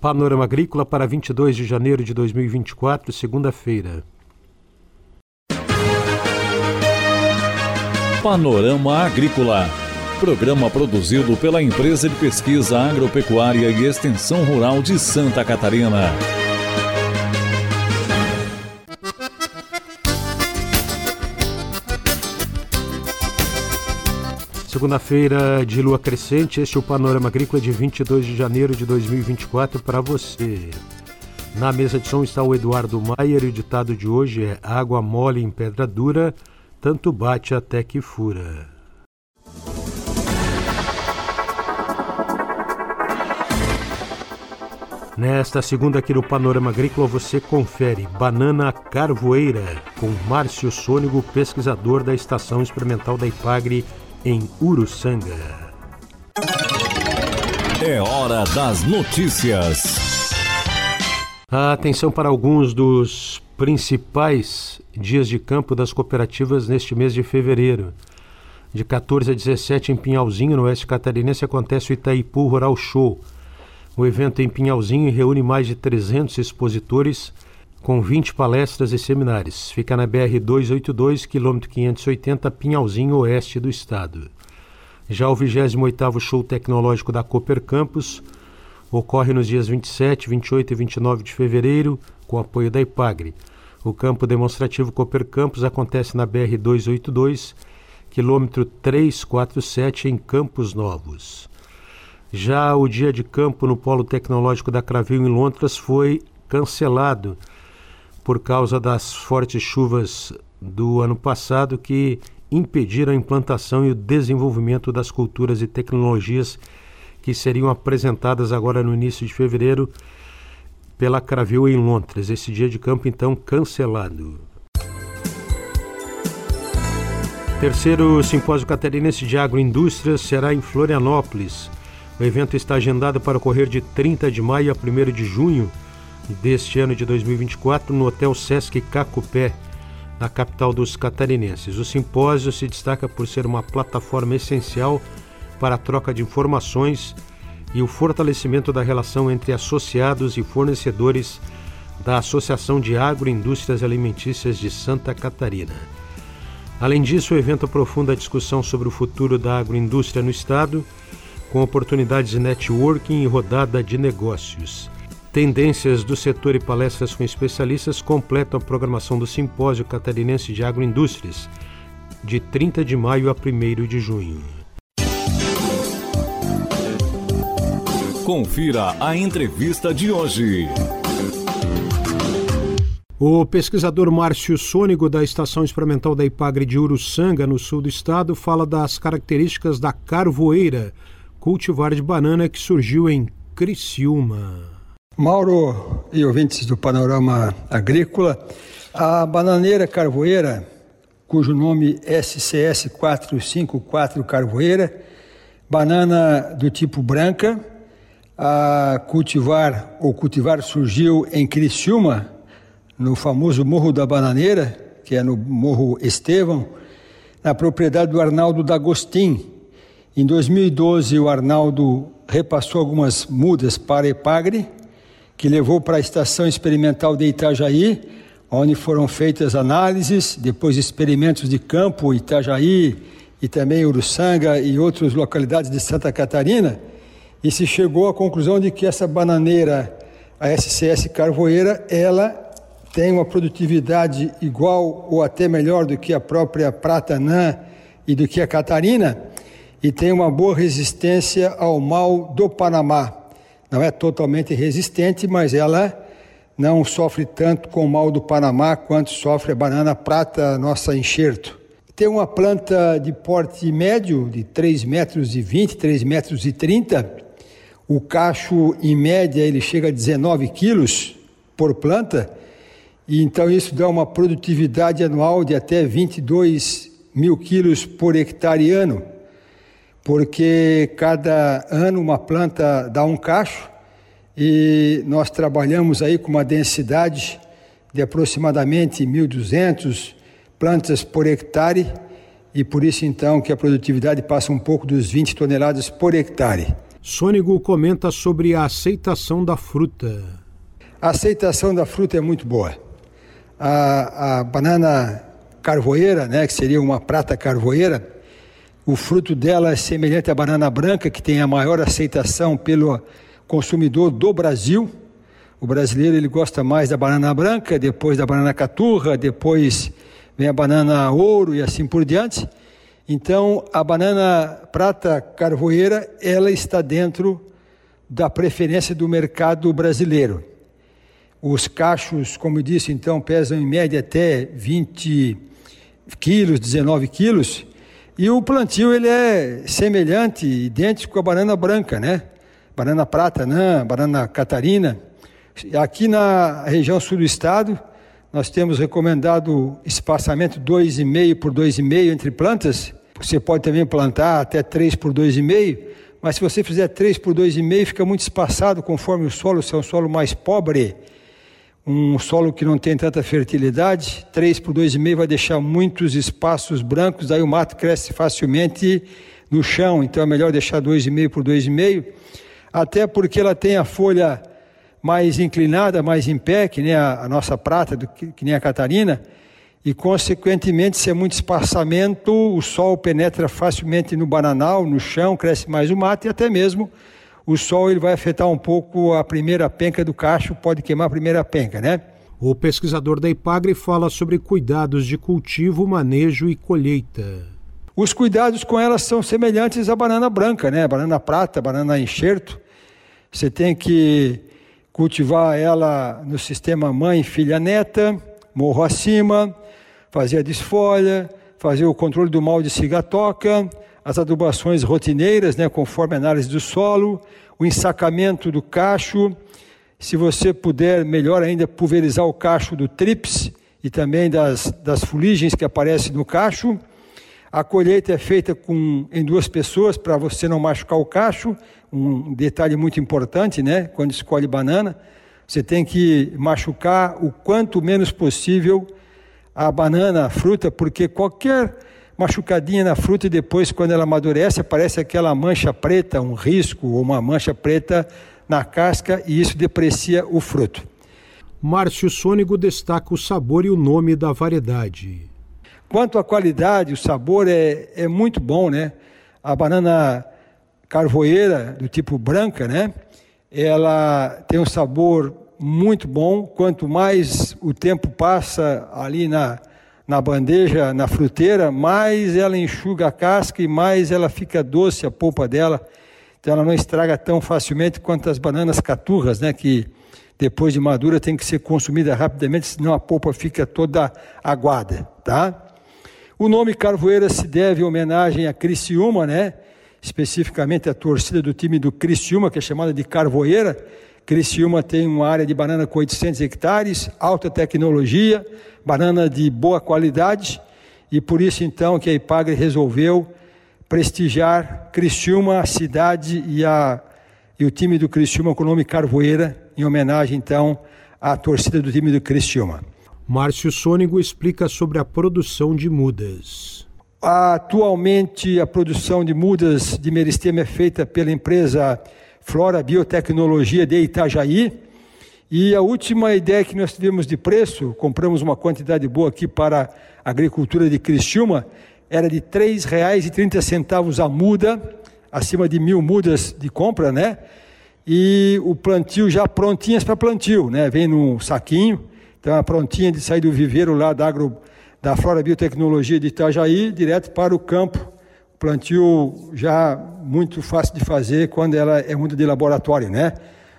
Panorama Agrícola para 22 de janeiro de 2024, segunda-feira. Panorama Agrícola. Programa produzido pela Empresa de Pesquisa Agropecuária e Extensão Rural de Santa Catarina. Segunda-feira de lua crescente, este é o Panorama Agrícola de 22 de janeiro de 2024 para você. Na mesa de som está o Eduardo Maier e o ditado de hoje é Água mole em pedra dura, tanto bate até que fura. Nesta segunda aqui no Panorama Agrícola você confere Banana Carvoeira com Márcio Sônigo, pesquisador da Estação Experimental da Ipagre em Uruçanga. É hora das notícias. A atenção para alguns dos principais dias de campo das cooperativas neste mês de fevereiro. De 14 a 17 em Pinhalzinho, no oeste catarinense, acontece o Itaipu Rural Show. O evento em Pinhalzinho reúne mais de 300 expositores com 20 palestras e seminários. Fica na BR 282, quilômetro 580, Pinhalzinho, oeste do estado. Já o 28º Show Tecnológico da Cooper Campus ocorre nos dias 27, 28 e 29 de fevereiro, com apoio da IPAGRE. O campo demonstrativo Cooper Campus acontece na BR 282, quilômetro 347, em Campos Novos. Já o dia de campo no Polo Tecnológico da Cravil, em Londres, foi cancelado por causa das fortes chuvas do ano passado que impediram a implantação e o desenvolvimento das culturas e tecnologias que seriam apresentadas agora no início de fevereiro pela Cravil em Londres. Esse dia de campo então cancelado. Terceiro simpósio catarinense de agroindústrias será em Florianópolis. O evento está agendado para ocorrer de 30 de maio a 1 de junho deste ano de 2024 no Hotel Sesc Cacupé, na capital dos catarinenses. O simpósio se destaca por ser uma plataforma essencial para a troca de informações e o fortalecimento da relação entre associados e fornecedores da Associação de Agroindústrias Alimentícias de Santa Catarina. Além disso, o evento aprofunda a discussão sobre o futuro da agroindústria no estado, com oportunidades de networking e rodada de negócios. Tendências do setor e palestras com especialistas completam a programação do Simpósio Catarinense de Agroindústrias, de 30 de maio a 1 de junho. Confira a entrevista de hoje. O pesquisador Márcio Sônigo, da Estação Experimental da Ipagre de Uruçanga, no sul do estado, fala das características da carvoeira, cultivar de banana que surgiu em Criciúma. Mauro e ouvintes do Panorama Agrícola, a bananeira carvoeira, cujo nome SCS 454 carvoeira, banana do tipo branca, a cultivar ou cultivar surgiu em Criciúma, no famoso Morro da Bananeira, que é no Morro Estevão, na propriedade do Arnaldo D'Agostin. Em 2012, o Arnaldo repassou algumas mudas para Epagre, que levou para a Estação Experimental de Itajaí, onde foram feitas análises, depois experimentos de campo, Itajaí e também Uruçanga e outras localidades de Santa Catarina, e se chegou à conclusão de que essa bananeira, a SCS Carvoeira, ela tem uma produtividade igual ou até melhor do que a própria Prata Nã e do que a Catarina, e tem uma boa resistência ao mal do Panamá não é totalmente resistente, mas ela não sofre tanto com o mal do Panamá quanto sofre a banana prata, nossa enxerto. Tem uma planta de porte médio, de 3 metros e 20, 3 metros e 30. O cacho, em média, ele chega a 19 quilos por planta. E então isso dá uma produtividade anual de até 22 mil quilos por hectare ano porque cada ano uma planta dá um cacho e nós trabalhamos aí com uma densidade de aproximadamente 1.200 plantas por hectare e por isso então que a produtividade passa um pouco dos 20 toneladas por hectare. Sônigo comenta sobre a aceitação da fruta. A aceitação da fruta é muito boa. A, a banana carvoeira, né, que seria uma prata carvoeira, o fruto dela é semelhante à banana branca, que tem a maior aceitação pelo consumidor do Brasil. O brasileiro ele gosta mais da banana branca, depois da banana caturra, depois vem a banana ouro e assim por diante. Então, a banana prata carvoeira, ela está dentro da preferência do mercado brasileiro. Os cachos, como eu disse, então, pesam em média até 20 quilos, 19 quilos, e o plantio ele é semelhante, idêntico à banana branca, né? Banana prata, né? banana catarina. Aqui na região sul do estado, nós temos recomendado espaçamento 2,5 por 2,5 entre plantas, você pode também plantar até 3 por 2,5, mas se você fizer 3 por 2,5 fica muito espaçado conforme o solo, se é um solo mais pobre, um solo que não tem tanta fertilidade, 3 por 2,5 vai deixar muitos espaços brancos, aí o mato cresce facilmente no chão, então é melhor deixar 2,5 por 2,5, até porque ela tem a folha mais inclinada, mais em pé, que nem a, a nossa prata, do, que, que nem a Catarina, e, consequentemente, se é muito espaçamento, o sol penetra facilmente no bananal, no chão, cresce mais o mato e até mesmo o sol ele vai afetar um pouco a primeira penca do cacho, pode queimar a primeira penca, né? O pesquisador da Ipagre fala sobre cuidados de cultivo, manejo e colheita. Os cuidados com elas são semelhantes à banana branca, né? Banana prata, banana enxerto. Você tem que cultivar ela no sistema mãe, filha, neta, morro acima, fazer a desfolha, fazer o controle do mal de cigatoca, as adubações rotineiras, né, conforme a análise do solo, o ensacamento do cacho, se você puder, melhor ainda, pulverizar o cacho do trips e também das, das fuligens que aparecem no cacho. A colheita é feita com, em duas pessoas para você não machucar o cacho, um detalhe muito importante, né? Quando escolhe banana, você tem que machucar o quanto menos possível a banana, a fruta, porque qualquer machucadinha na fruta e depois, quando ela amadurece, aparece aquela mancha preta, um risco ou uma mancha preta na casca e isso deprecia o fruto. Márcio Sônigo destaca o sabor e o nome da variedade. Quanto à qualidade, o sabor é, é muito bom, né? A banana carvoeira, do tipo branca, né? Ela tem um sabor muito bom. Quanto mais o tempo passa ali na, na bandeja, na fruteira, mais ela enxuga a casca e mais ela fica doce a polpa dela. Então ela não estraga tão facilmente quanto as bananas caturras, né? Que depois de madura tem que ser consumida rapidamente, senão a polpa fica toda aguada, tá? O nome Carvoeira se deve em homenagem a Criciúma, né? Especificamente a torcida do time do Criciúma, que é chamada de Carvoeira, Criciúma tem uma área de banana com 800 hectares, alta tecnologia, banana de boa qualidade, e por isso então que a Ipagre resolveu prestigiar Criciúma, a cidade e, a, e o time do Criciúma com o nome Carvoeira, em homenagem então à torcida do time do Criciúma. Márcio Sônigo explica sobre a produção de mudas. Atualmente a produção de mudas de meristema é feita pela empresa Flora Biotecnologia de Itajaí. E a última ideia que nós tivemos de preço, compramos uma quantidade boa aqui para a agricultura de Criciúma, era de R$ 3,30 a muda, acima de mil mudas de compra, né? E o plantio já prontinhas para plantio, né? Vem num saquinho, a prontinha de sair do viveiro lá da, agro, da Flora Biotecnologia de Itajaí, direto para o campo plantio já muito fácil de fazer quando ela é muda de laboratório, né?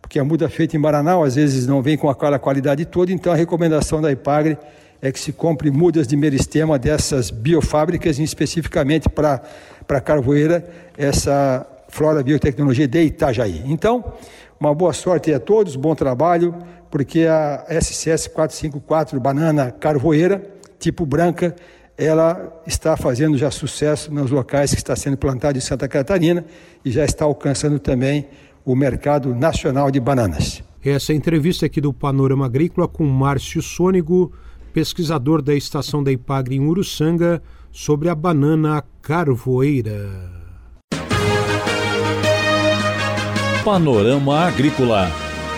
Porque a muda feita em Maranhão às vezes não vem com aquela qualidade toda, então a recomendação da Ipagre é que se compre mudas de meristema dessas biofábricas, especificamente para para Carvoeira, essa Flora Biotecnologia de Itajaí. Então, uma boa sorte a todos, bom trabalho, porque a SCS 454 Banana Carvoeira, tipo branca, ela está fazendo já sucesso nos locais que está sendo plantado em Santa Catarina e já está alcançando também o mercado nacional de bananas. Essa entrevista aqui do Panorama Agrícola com Márcio Sônigo, pesquisador da estação da Ipagre em Uruçanga, sobre a banana carvoeira. Panorama Agrícola.